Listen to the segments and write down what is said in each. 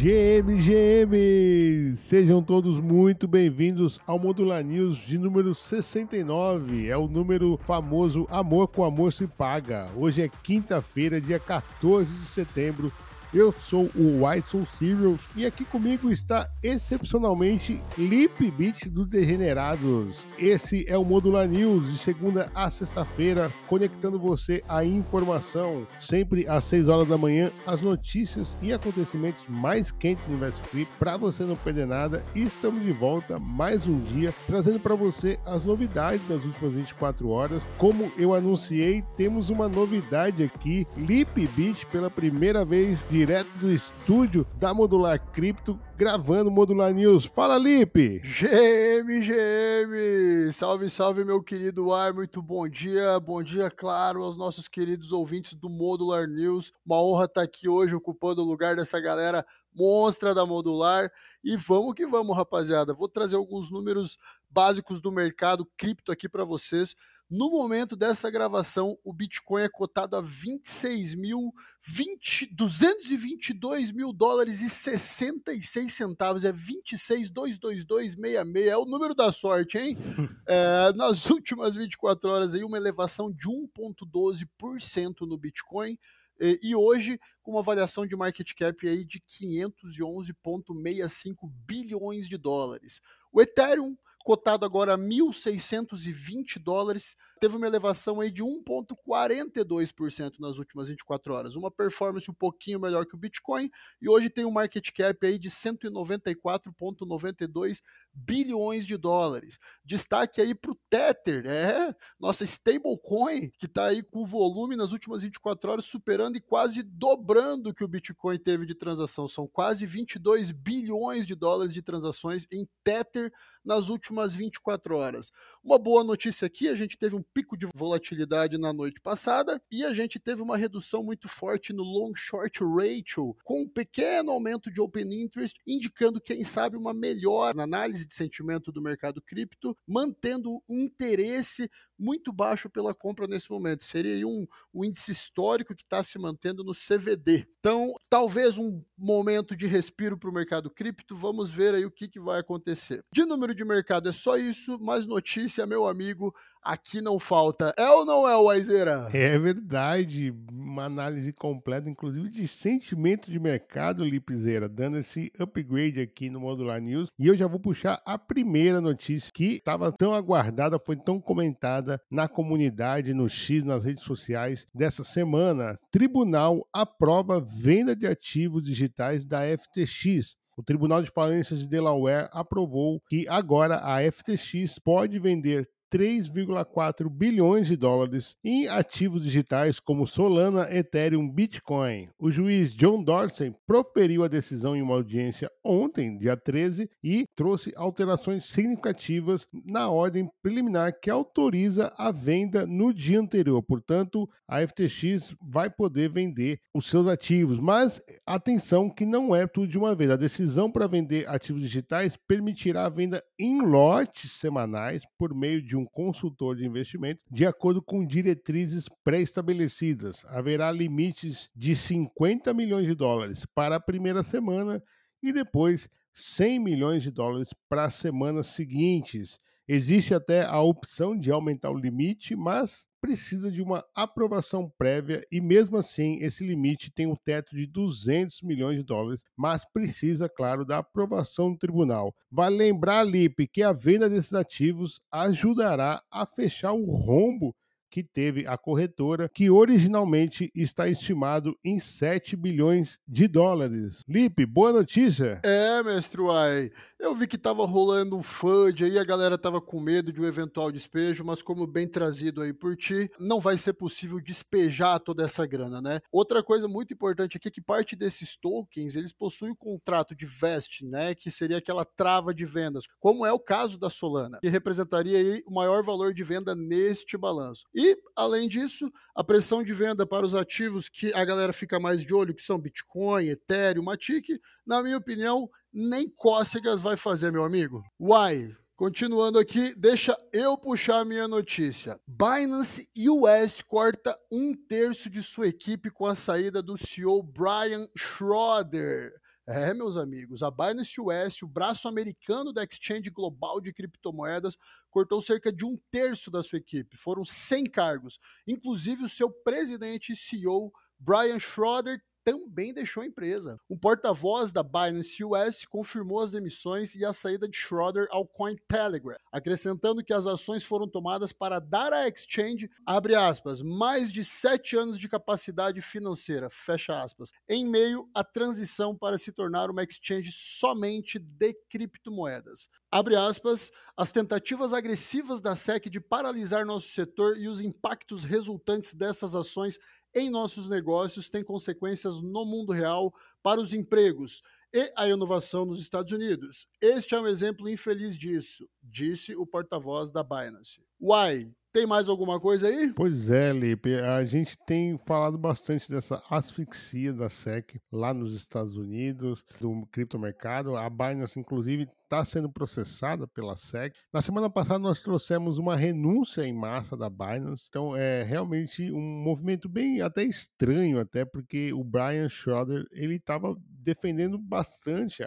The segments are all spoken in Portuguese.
GM, GM! Sejam todos muito bem-vindos ao Modular News de número 69. É o número famoso Amor com Amor se Paga. Hoje é quinta-feira, dia 14 de setembro eu sou o Whiteson Serials e aqui comigo está excepcionalmente Lip Beat dos Degenerados. Esse é o Modular News de segunda a sexta-feira, conectando você à informação, sempre às 6 horas da manhã, as notícias e acontecimentos mais quentes do universo cripto para você não perder nada. E estamos de volta mais um dia trazendo para você as novidades das últimas 24 horas. Como eu anunciei, temos uma novidade aqui, Lip Beat pela primeira vez de direto do estúdio da Modular Cripto, gravando Modular News. Fala, Lipe! GM, GM! Salve, salve, meu querido Ar, muito bom dia. Bom dia, claro, aos nossos queridos ouvintes do Modular News. Uma honra estar aqui hoje ocupando o lugar dessa galera monstra da Modular. E vamos que vamos, rapaziada. Vou trazer alguns números básicos do mercado cripto aqui para vocês. No momento dessa gravação, o Bitcoin é cotado a 26 mil, 20, 222 mil dólares e 66 centavos. É 26,22266. É o número da sorte, hein? É, nas últimas 24 horas, aí, uma elevação de 1,12% no Bitcoin. E, e hoje, com uma variação de market cap aí de 511,65 bilhões de dólares. O Ethereum cotado agora a 1.620 dólares, teve uma elevação aí de 1,42% nas últimas 24 horas, uma performance um pouquinho melhor que o Bitcoin, e hoje tem um market cap aí de 194,92 bilhões de dólares. Destaque aí para o Tether, é, nossa stablecoin, que está aí com volume nas últimas 24 horas superando e quase dobrando o que o Bitcoin teve de transação, são quase 22 bilhões de dólares de transações em Tether nas últimas 24 horas. Uma boa notícia aqui, a gente teve um pico de volatilidade na noite passada e a gente teve uma redução muito forte no long short ratio, com um pequeno aumento de open interest, indicando quem sabe uma melhora na análise de sentimento do mercado cripto, mantendo um interesse muito baixo pela compra nesse momento. Seria um, um índice histórico que está se mantendo no CVD. Então, talvez um momento de respiro para o mercado cripto. Vamos ver aí o que, que vai acontecer. De número de mercado é só isso, mas notícia, meu amigo, aqui não falta. É ou não é, Waizeira? É verdade. Uma análise completa, inclusive, de sentimento de mercado, Lipizeira, dando esse upgrade aqui no Modular News. E eu já vou puxar a primeira notícia que estava tão aguardada, foi tão comentada na comunidade, no X, nas redes sociais dessa semana. Tribunal aprova venda de ativos digitais da FTX. O Tribunal de Falências de Delaware aprovou que agora a FTX pode vender 3,4 bilhões de dólares em ativos digitais como Solana, Ethereum, Bitcoin. O juiz John Dorsey proferiu a decisão em uma audiência ontem, dia 13, e trouxe alterações significativas na ordem preliminar que autoriza a venda no dia anterior. Portanto, a FTX vai poder vender os seus ativos, mas atenção que não é tudo de uma vez. A decisão para vender ativos digitais permitirá a venda em lotes semanais por meio de um consultor de investimento, de acordo com diretrizes pré-estabelecidas. Haverá limites de 50 milhões de dólares para a primeira semana e depois 100 milhões de dólares para as semanas seguintes. Existe até a opção de aumentar o limite, mas precisa de uma aprovação prévia e, mesmo assim, esse limite tem um teto de 200 milhões de dólares, mas precisa, claro, da aprovação do tribunal. Vale lembrar, Lipe, que a venda desses ativos ajudará a fechar o rombo que teve a corretora, que originalmente está estimado em 7 bilhões de dólares. Lipe, boa notícia. É, mestre Uai. Eu vi que tava rolando um FUD aí, a galera tava com medo de um eventual despejo, mas como bem trazido aí por ti, não vai ser possível despejar toda essa grana, né? Outra coisa muito importante aqui é que parte desses tokens, eles possuem um contrato de vest, né, que seria aquela trava de vendas, como é o caso da Solana, que representaria aí o maior valor de venda neste balanço. E, além disso, a pressão de venda para os ativos que a galera fica mais de olho, que são Bitcoin, Ethereum, Matic, na minha opinião, nem cócegas vai fazer, meu amigo. Uai, Continuando aqui, deixa eu puxar a minha notícia. Binance US corta um terço de sua equipe com a saída do CEO Brian Schroeder. É, meus amigos, a Binance US, o braço americano da exchange global de criptomoedas, cortou cerca de um terço da sua equipe. Foram 100 cargos, inclusive o seu presidente e CEO, Brian Schroeder, também deixou a empresa. Um porta-voz da Binance US confirmou as demissões e a saída de Schroeder ao Cointelegraph, acrescentando que as ações foram tomadas para dar à exchange, abre aspas, mais de sete anos de capacidade financeira, fecha aspas, em meio à transição para se tornar uma exchange somente de criptomoedas. Abre aspas, as tentativas agressivas da SEC de paralisar nosso setor e os impactos resultantes dessas ações em nossos negócios tem consequências no mundo real para os empregos e a inovação nos Estados Unidos. Este é um exemplo infeliz disso, disse o porta-voz da Binance. Uai, tem mais alguma coisa aí? Pois é, Lipe. A gente tem falado bastante dessa asfixia da SEC lá nos Estados Unidos, do criptomercado. A Binance, inclusive, está sendo processada pela SEC. Na semana passada nós trouxemos uma renúncia em massa da Binance, então é realmente um movimento bem até estranho até porque o Brian Schroeder ele estava defendendo bastante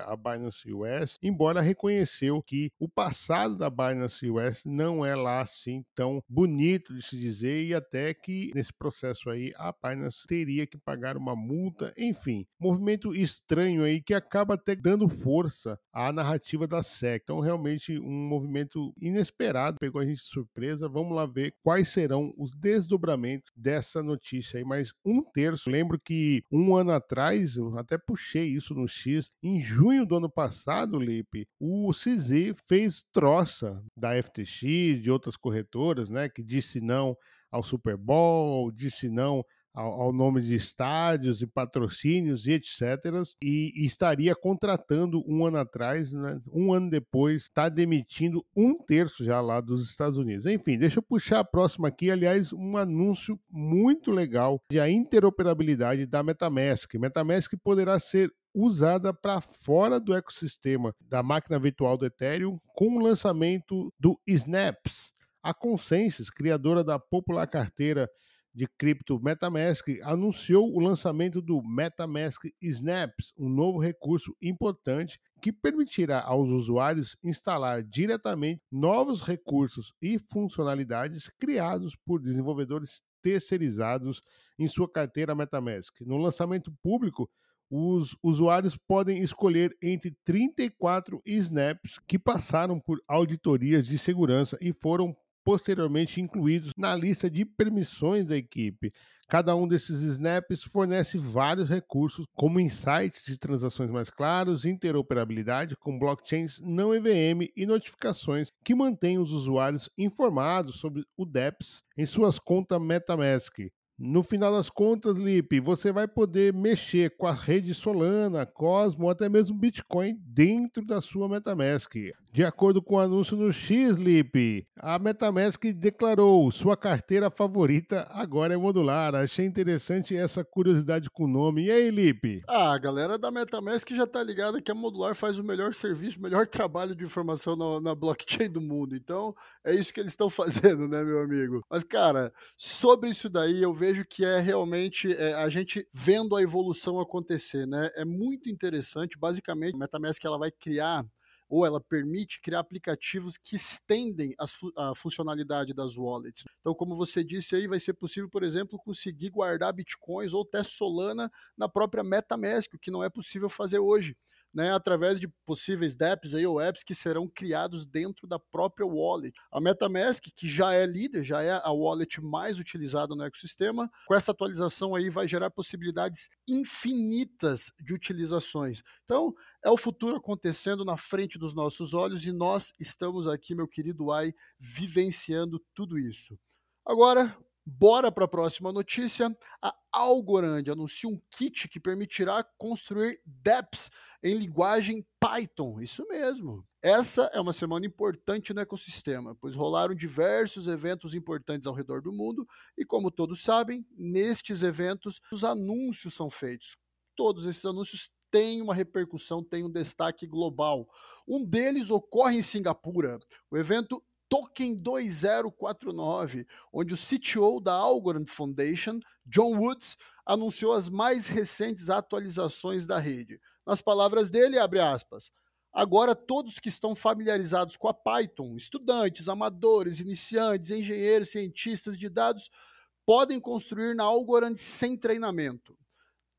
a Binance US, embora reconheceu que o passado da Binance US não é lá assim tão bonito de se dizer e até que nesse processo aí a Binance teria que pagar uma multa, enfim, movimento estranho aí que acaba até dando força à narrativa da SEC. Então, realmente, um movimento inesperado, pegou a gente de surpresa. Vamos lá ver quais serão os desdobramentos dessa notícia aí. Mas um terço, lembro que um ano atrás, eu até puxei isso no X, em junho do ano passado, Lipe, o CZ fez troça da FTX, de outras corretoras, né, que disse não ao Super Bowl, disse não ao, nome de estádios e patrocínios e etc. E, e, estaria contratando um ano atrás, né, um ano depois, está demitindo um terço já lá dos Estados Unidos. Enfim, deixa eu puxar a próxima aqui. Aliás, um anúncio muito legal de a interoperabilidade da MetaMask. MetaMask poderá ser usada para fora do ecossistema da máquina virtual do Ethereum com o lançamento do Snaps. A Consensus, criadora da popular carteira de cripto MetaMask anunciou o lançamento do MetaMask Snaps, um novo recurso importante que permitirá aos usuários instalar diretamente novos recursos e funcionalidades criados por desenvolvedores terceirizados em sua carteira MetaMask. No lançamento público, os usuários podem escolher entre 34 snaps que passaram por auditorias de segurança e foram posteriormente incluídos na lista de permissões da equipe. Cada um desses snaps fornece vários recursos, como insights de transações mais claros, interoperabilidade com blockchains não EVM e notificações que mantêm os usuários informados sobre o DEPS em suas contas MetaMask. No final das contas, Lipe, você vai poder mexer com a rede Solana, Cosmo até mesmo Bitcoin dentro da sua MetaMask. De acordo com o anúncio no X, Lipe, a MetaMask declarou sua carteira favorita agora é modular. Achei interessante essa curiosidade com o nome. E aí, Lipe? Ah, a galera da MetaMask já tá ligada que a modular faz o melhor serviço, o melhor trabalho de informação na, na blockchain do mundo. Então, é isso que eles estão fazendo, né, meu amigo? Mas, cara, sobre isso daí, eu vejo que é realmente é, a gente vendo a evolução acontecer, né? É muito interessante. Basicamente, a MetaMask ela vai criar ou ela permite criar aplicativos que estendem as, a funcionalidade das wallets. Então, como você disse aí, vai ser possível, por exemplo, conseguir guardar bitcoins ou até Solana na própria MetaMask, o que não é possível fazer hoje né, através de possíveis dApps aí, ou apps que serão criados dentro da própria wallet. A MetaMask, que já é líder, já é a wallet mais utilizada no ecossistema, com essa atualização aí vai gerar possibilidades infinitas de utilizações. Então, é o futuro acontecendo na frente dos nossos olhos e nós estamos aqui, meu querido Ai, vivenciando tudo isso. Agora, Bora para a próxima notícia. A Algorand anuncia um kit que permitirá construir dApps em linguagem Python. Isso mesmo. Essa é uma semana importante no ecossistema, pois rolaram diversos eventos importantes ao redor do mundo e, como todos sabem, nestes eventos os anúncios são feitos. Todos esses anúncios têm uma repercussão, têm um destaque global. Um deles ocorre em Singapura. O evento Token 2049, onde o CTO da Algorand Foundation, John Woods, anunciou as mais recentes atualizações da rede. Nas palavras dele, abre aspas, Agora, todos que estão familiarizados com a Python, estudantes, amadores, iniciantes, engenheiros, cientistas de dados, podem construir na Algorand sem treinamento.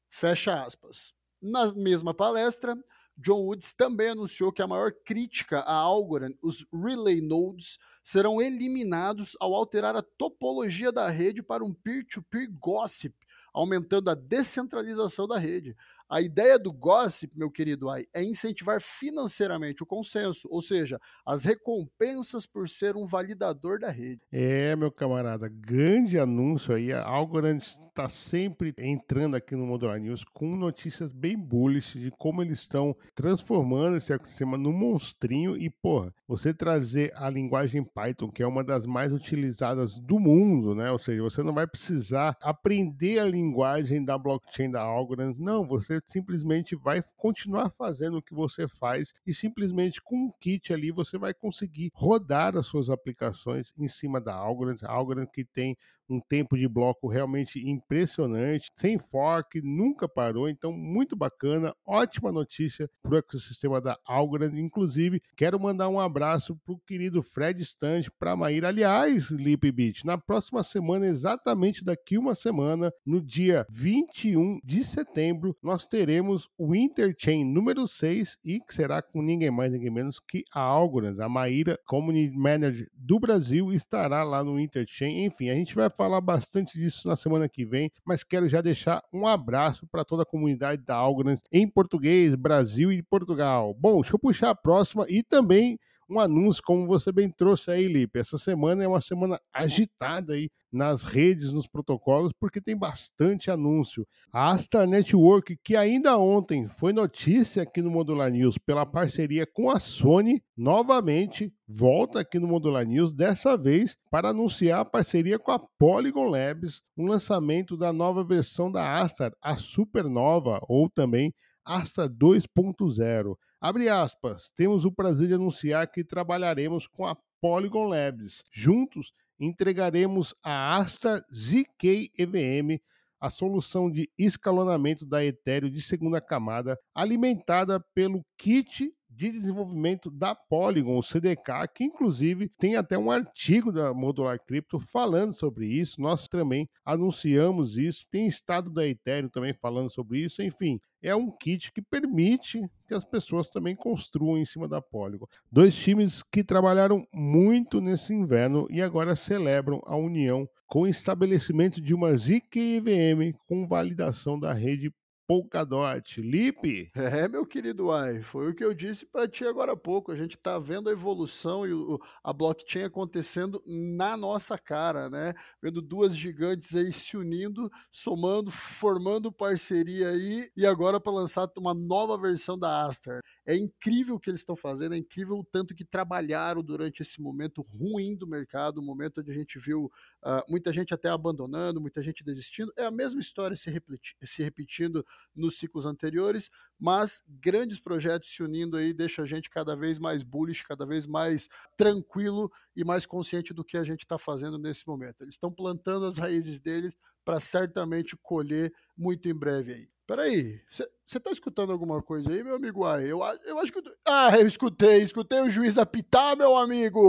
Fecha aspas. Na mesma palestra, John Woods também anunciou que a maior crítica à Algorand, os Relay Nodes, serão eliminados ao alterar a topologia da rede para um peer-to-peer -peer gossip, aumentando a descentralização da rede. A ideia do gossip, meu querido Ai, é incentivar financeiramente o consenso, ou seja, as recompensas por ser um validador da rede. É, meu camarada, grande anúncio aí. A Algorand está sempre entrando aqui no Modular News com notícias bem bullish de como eles estão transformando esse ecossistema num monstrinho. E, porra, você trazer a linguagem Python, que é uma das mais utilizadas do mundo, né? Ou seja, você não vai precisar aprender a linguagem da blockchain da Algorand. Não, você simplesmente vai continuar fazendo o que você faz e simplesmente com um kit ali você vai conseguir rodar as suas aplicações em cima da Algorand. Algorand que tem um tempo de bloco realmente impressionante, sem fork, nunca parou, então muito bacana, ótima notícia para o ecossistema da Algorand. Inclusive, quero mandar um abraço para o querido Fred Stange, para a Maíra. Aliás, Lipbit, na próxima semana, exatamente daqui uma semana, no dia 21 de setembro, nós teremos o Interchain número 6 e que será com ninguém mais, ninguém menos que a Algorand, a Maíra Community Manager do Brasil, estará lá no Interchain. Enfim, a gente vai falar bastante disso na semana que vem, mas quero já deixar um abraço para toda a comunidade da Algorand em português, Brasil e Portugal. Bom, deixa eu puxar a próxima e também um anúncio, como você bem trouxe aí, Lipe. Essa semana é uma semana agitada aí nas redes, nos protocolos, porque tem bastante anúncio. A Asta Network, que ainda ontem foi notícia aqui no Modular News pela parceria com a Sony, novamente volta aqui no Modular News, dessa vez para anunciar a parceria com a Polygon Labs, um lançamento da nova versão da Astar, a Supernova, ou também Astra 2.0. Abre aspas, temos o prazer de anunciar que trabalharemos com a Polygon Labs. Juntos, entregaremos a Astra ZK EVM, a solução de escalonamento da Ethereum de segunda camada, alimentada pelo kit de desenvolvimento da Polygon, o CDK, que inclusive tem até um artigo da Modular Crypto falando sobre isso. Nós também anunciamos isso. Tem estado da Ethereum também falando sobre isso. Enfim, é um kit que permite que as pessoas também construam em cima da Polygon. Dois times que trabalharam muito nesse inverno e agora celebram a união com o estabelecimento de uma ZK com validação da rede Polkadot. Lipe? É, meu querido Ai, foi o que eu disse para ti agora há pouco. A gente está vendo a evolução e o, a blockchain acontecendo na nossa cara, né? Vendo duas gigantes aí se unindo, somando, formando parceria aí e agora para lançar uma nova versão da Astar. É incrível o que eles estão fazendo, é incrível o tanto que trabalharam durante esse momento ruim do mercado, o momento onde a gente viu uh, muita gente até abandonando, muita gente desistindo. É a mesma história se, se repetindo nos ciclos anteriores, mas grandes projetos se unindo aí deixa a gente cada vez mais bullish, cada vez mais tranquilo e mais consciente do que a gente está fazendo nesse momento. Eles estão plantando as raízes deles para certamente colher muito em breve aí. Peraí, você tá escutando alguma coisa aí, meu amigo? Ah, eu, eu acho que. Ah, eu escutei, escutei o juiz apitar, meu amigo!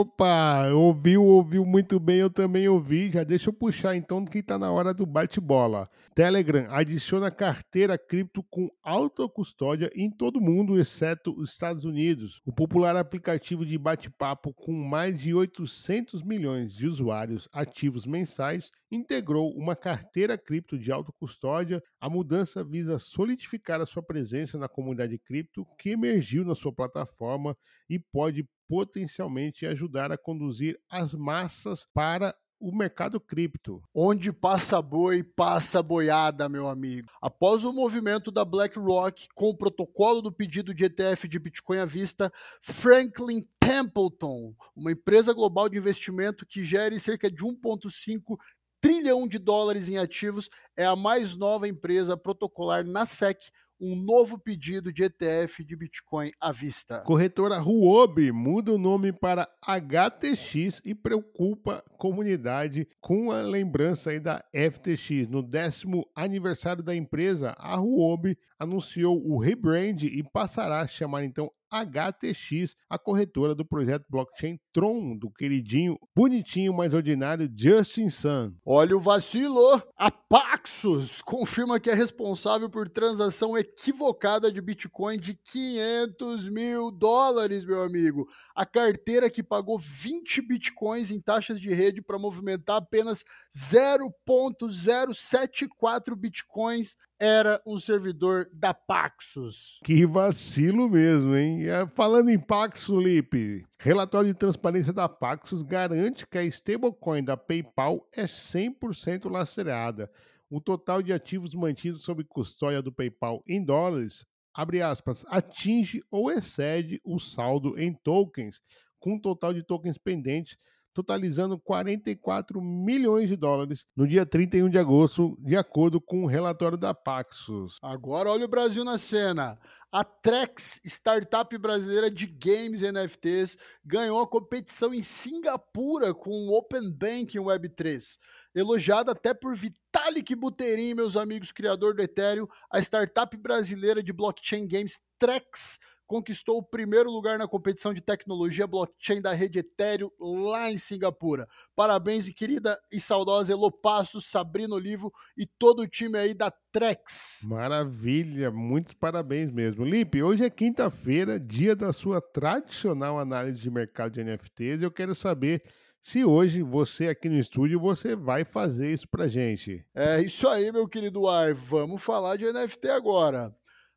Opa, ouviu, ouviu muito bem, eu também ouvi. Já deixa eu puxar então que tá na hora do bate-bola. Telegram adiciona carteira cripto com autocustódia em todo mundo, exceto os Estados Unidos. O popular aplicativo de bate-papo com mais de 800 milhões de usuários ativos mensais integrou uma carteira cripto de autocustódia. A mudança visa solidificar a sua presença na comunidade cripto que emergiu na sua plataforma e pode potencialmente ajudar a conduzir as massas para o mercado cripto. Onde passa boi, passa boiada, meu amigo. Após o movimento da BlackRock com o protocolo do pedido de ETF de Bitcoin à vista, Franklin Templeton, uma empresa global de investimento que gere cerca de 1,5 trilhão de dólares em ativos, é a mais nova empresa protocolar na SEC, um novo pedido de ETF de Bitcoin à vista. Corretora Huobi muda o nome para HTX e preocupa a comunidade com a lembrança aí da FTX. No décimo aniversário da empresa, a Huobi anunciou o rebrand e passará a chamar então HTX, a corretora do projeto blockchain Tron, do queridinho, bonitinho, mais ordinário Justin Sun. Olha o vacilo! A Paxos confirma que é responsável por transação equivocada de Bitcoin de 500 mil dólares, meu amigo. A carteira que pagou 20 Bitcoins em taxas de rede para movimentar apenas 0.074 Bitcoins era um servidor da Paxos. Que vacilo mesmo, hein? É, falando em Paxos, Lipe, relatório de transparência da Paxos garante que a stablecoin da PayPal é 100% lastreada. O total de ativos mantidos sob custódia do PayPal em dólares, abre aspas, atinge ou excede o saldo em tokens, com um total de tokens pendentes totalizando 44 milhões de dólares no dia 31 de agosto, de acordo com o relatório da Paxos. Agora olha o Brasil na cena. A Trex, startup brasileira de games e NFTs, ganhou a competição em Singapura com o Open Banking Web3. Elogiada até por Vitalik Buterin, meus amigos, criador do Ethereum, a startup brasileira de blockchain games Trex conquistou o primeiro lugar na competição de tecnologia blockchain da rede Ethereum lá em Singapura. Parabéns, querida e saudosa Elo Passos, Sabrina Olivo e todo o time aí da Trex. Maravilha, muitos parabéns mesmo. Lipe, hoje é quinta-feira, dia da sua tradicional análise de mercado de NFTs. Eu quero saber se hoje você aqui no estúdio você vai fazer isso pra gente. É isso aí, meu querido Ar. Vamos falar de NFT agora.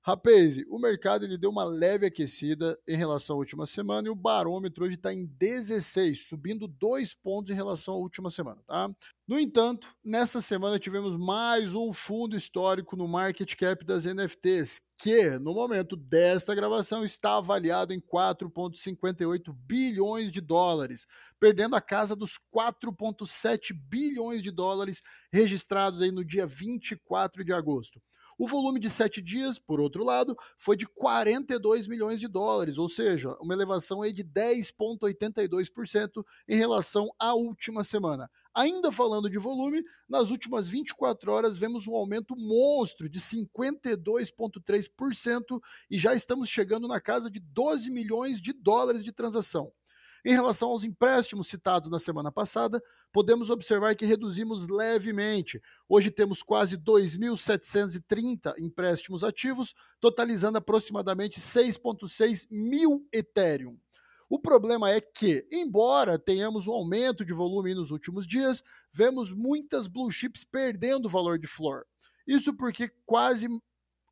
Rapaz, o mercado ele deu uma leve aquecida em relação à última semana e o barômetro hoje está em 16, subindo dois pontos em relação à última semana. Tá? No entanto, nessa semana tivemos mais um fundo histórico no market cap das NFTs, que no momento desta gravação está avaliado em 4,58 bilhões de dólares, perdendo a casa dos 4,7 bilhões de dólares registrados aí no dia 24 de agosto. O volume de sete dias, por outro lado, foi de 42 milhões de dólares, ou seja, uma elevação aí de 10,82% em relação à última semana. Ainda falando de volume, nas últimas 24 horas vemos um aumento monstro de 52,3% e já estamos chegando na casa de 12 milhões de dólares de transação. Em relação aos empréstimos citados na semana passada, podemos observar que reduzimos levemente. Hoje temos quase 2.730 empréstimos ativos, totalizando aproximadamente 6,6 mil Ethereum. O problema é que, embora tenhamos um aumento de volume nos últimos dias, vemos muitas blue chips perdendo valor de flor. Isso porque quase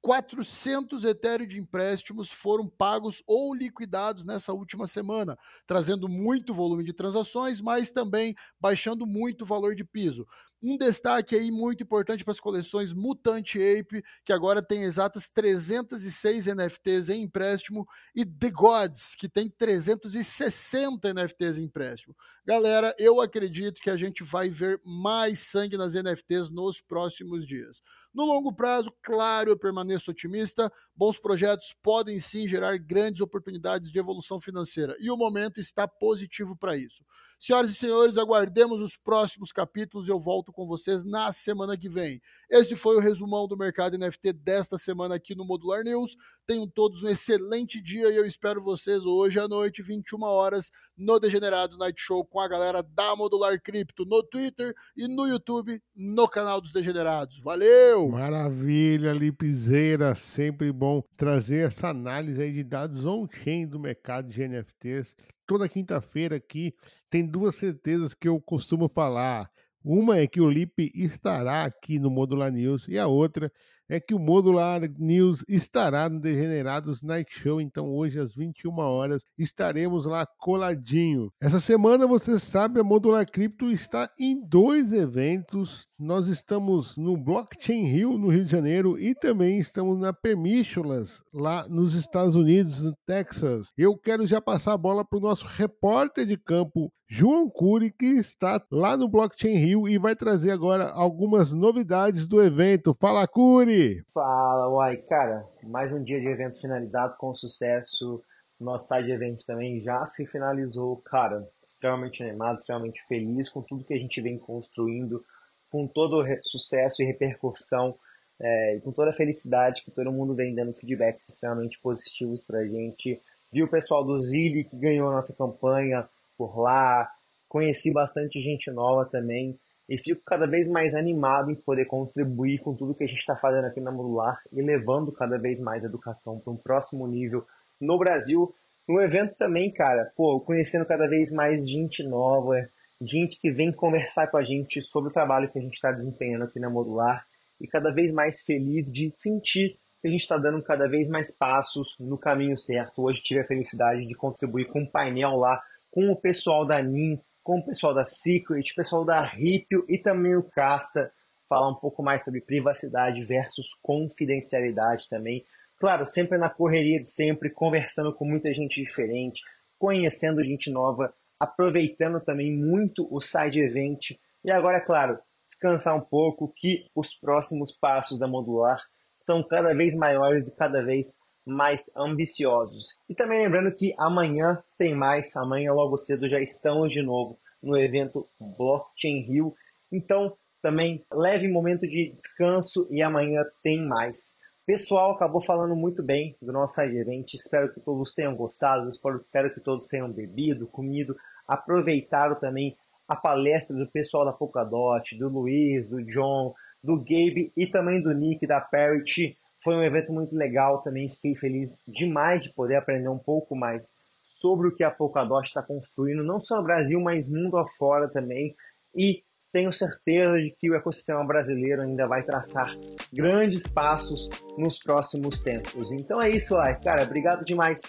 400 Ethereum de empréstimos foram pagos ou liquidados nessa última semana, trazendo muito volume de transações, mas também baixando muito o valor de piso. Um destaque aí muito importante para as coleções Mutante Ape, que agora tem exatas 306 NFTs em empréstimo, e The Gods, que tem 360 NFTs em empréstimo. Galera, eu acredito que a gente vai ver mais sangue nas NFTs nos próximos dias. No longo prazo, claro, eu permaneço otimista. Bons projetos podem sim gerar grandes oportunidades de evolução financeira e o momento está positivo para isso. Senhoras e senhores, aguardemos os próximos capítulos e eu volto com vocês na semana que vem. Esse foi o resumão do mercado NFT desta semana aqui no Modular News. Tenham todos um excelente dia e eu espero vocês hoje à noite, 21 horas, no Degenerados Night Show com a galera da Modular Cripto no Twitter e no YouTube, no canal dos Degenerados. Valeu! Maravilha, Lipizeira, sempre bom trazer essa análise aí de dados on-chain do mercado de NFTs toda quinta-feira aqui tem duas certezas que eu costumo falar. Uma é que o Lipe estará aqui no Modular News e a outra é que o Modular News estará no Degenerados Night Show, então hoje às 21 horas estaremos lá coladinho. Essa semana, você sabe, a Modular Cripto está em dois eventos. Nós estamos no Blockchain Rio, no Rio de Janeiro, e também estamos na Permissionless, lá nos Estados Unidos, no Texas. Eu quero já passar a bola para o nosso repórter de campo, João Cury, que está lá no Blockchain Rio e vai trazer agora algumas novidades do evento. Fala, Cury! Fala, uai, cara, mais um dia de evento finalizado com sucesso. Nosso side event também já se finalizou, cara, extremamente animado, extremamente feliz com tudo que a gente vem construindo, com todo o sucesso e repercussão, é, e com toda a felicidade que todo mundo vem dando feedbacks extremamente positivos pra gente. Vi o pessoal do Zilli que ganhou a nossa campanha por lá, conheci bastante gente nova também e fico cada vez mais animado em poder contribuir com tudo que a gente está fazendo aqui na Modular e levando cada vez mais a educação para um próximo nível no Brasil. No evento também, cara, pô, conhecendo cada vez mais gente nova, gente que vem conversar com a gente sobre o trabalho que a gente está desempenhando aqui na Modular e cada vez mais feliz de sentir que a gente está dando cada vez mais passos no caminho certo. Hoje tive a felicidade de contribuir com um painel lá com o pessoal da NIM, com o pessoal da Secret, o pessoal da Ripio e também o Casta, falar um pouco mais sobre privacidade versus confidencialidade também. Claro, sempre na correria de sempre, conversando com muita gente diferente, conhecendo gente nova, aproveitando também muito o side event. E agora, é claro, descansar um pouco que os próximos passos da Modular são cada vez maiores e cada vez mais ambiciosos. E também lembrando que amanhã tem mais, amanhã logo cedo já estamos de novo no evento Blockchain Rio. Então, também leve momento de descanso e amanhã tem mais. Pessoal, acabou falando muito bem do nosso evento. Espero que todos tenham gostado, espero que todos tenham bebido, comido, aproveitaram também a palestra do pessoal da Polkadot, do Luiz, do John, do Gabe e também do Nick da Parity foi um evento muito legal também, fiquei feliz demais de poder aprender um pouco mais sobre o que a Polkadot está construindo, não só no Brasil, mas mundo afora também. E tenho certeza de que o ecossistema brasileiro ainda vai traçar grandes passos nos próximos tempos. Então é isso, aí, cara. Obrigado demais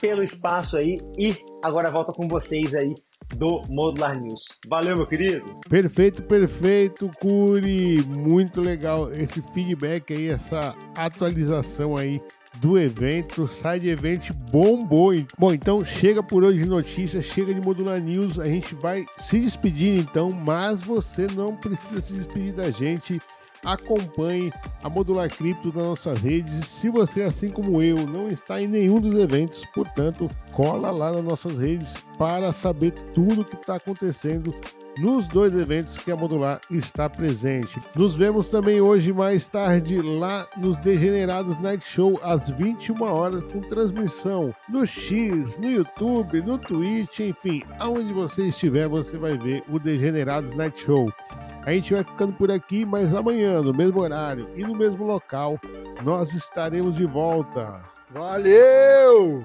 pelo espaço aí e agora volta com vocês aí do Modular News. Valeu, meu querido. Perfeito, perfeito, Curi. Muito legal esse feedback aí, essa atualização aí do evento. Side Event bombou. Bom, então chega por hoje de notícias, chega de Modular News. A gente vai se despedir então, mas você não precisa se despedir da gente acompanhe a Modular Cripto nas nossas redes. Se você, assim como eu, não está em nenhum dos eventos, portanto, cola lá nas nossas redes para saber tudo o que está acontecendo nos dois eventos que a Modular está presente. Nos vemos também hoje mais tarde lá nos Degenerados Night Show às 21 horas com transmissão no X, no YouTube, no Twitch, enfim, aonde você estiver, você vai ver o Degenerados Night Show. A gente vai ficando por aqui, mas amanhã, no mesmo horário e no mesmo local, nós estaremos de volta. Valeu!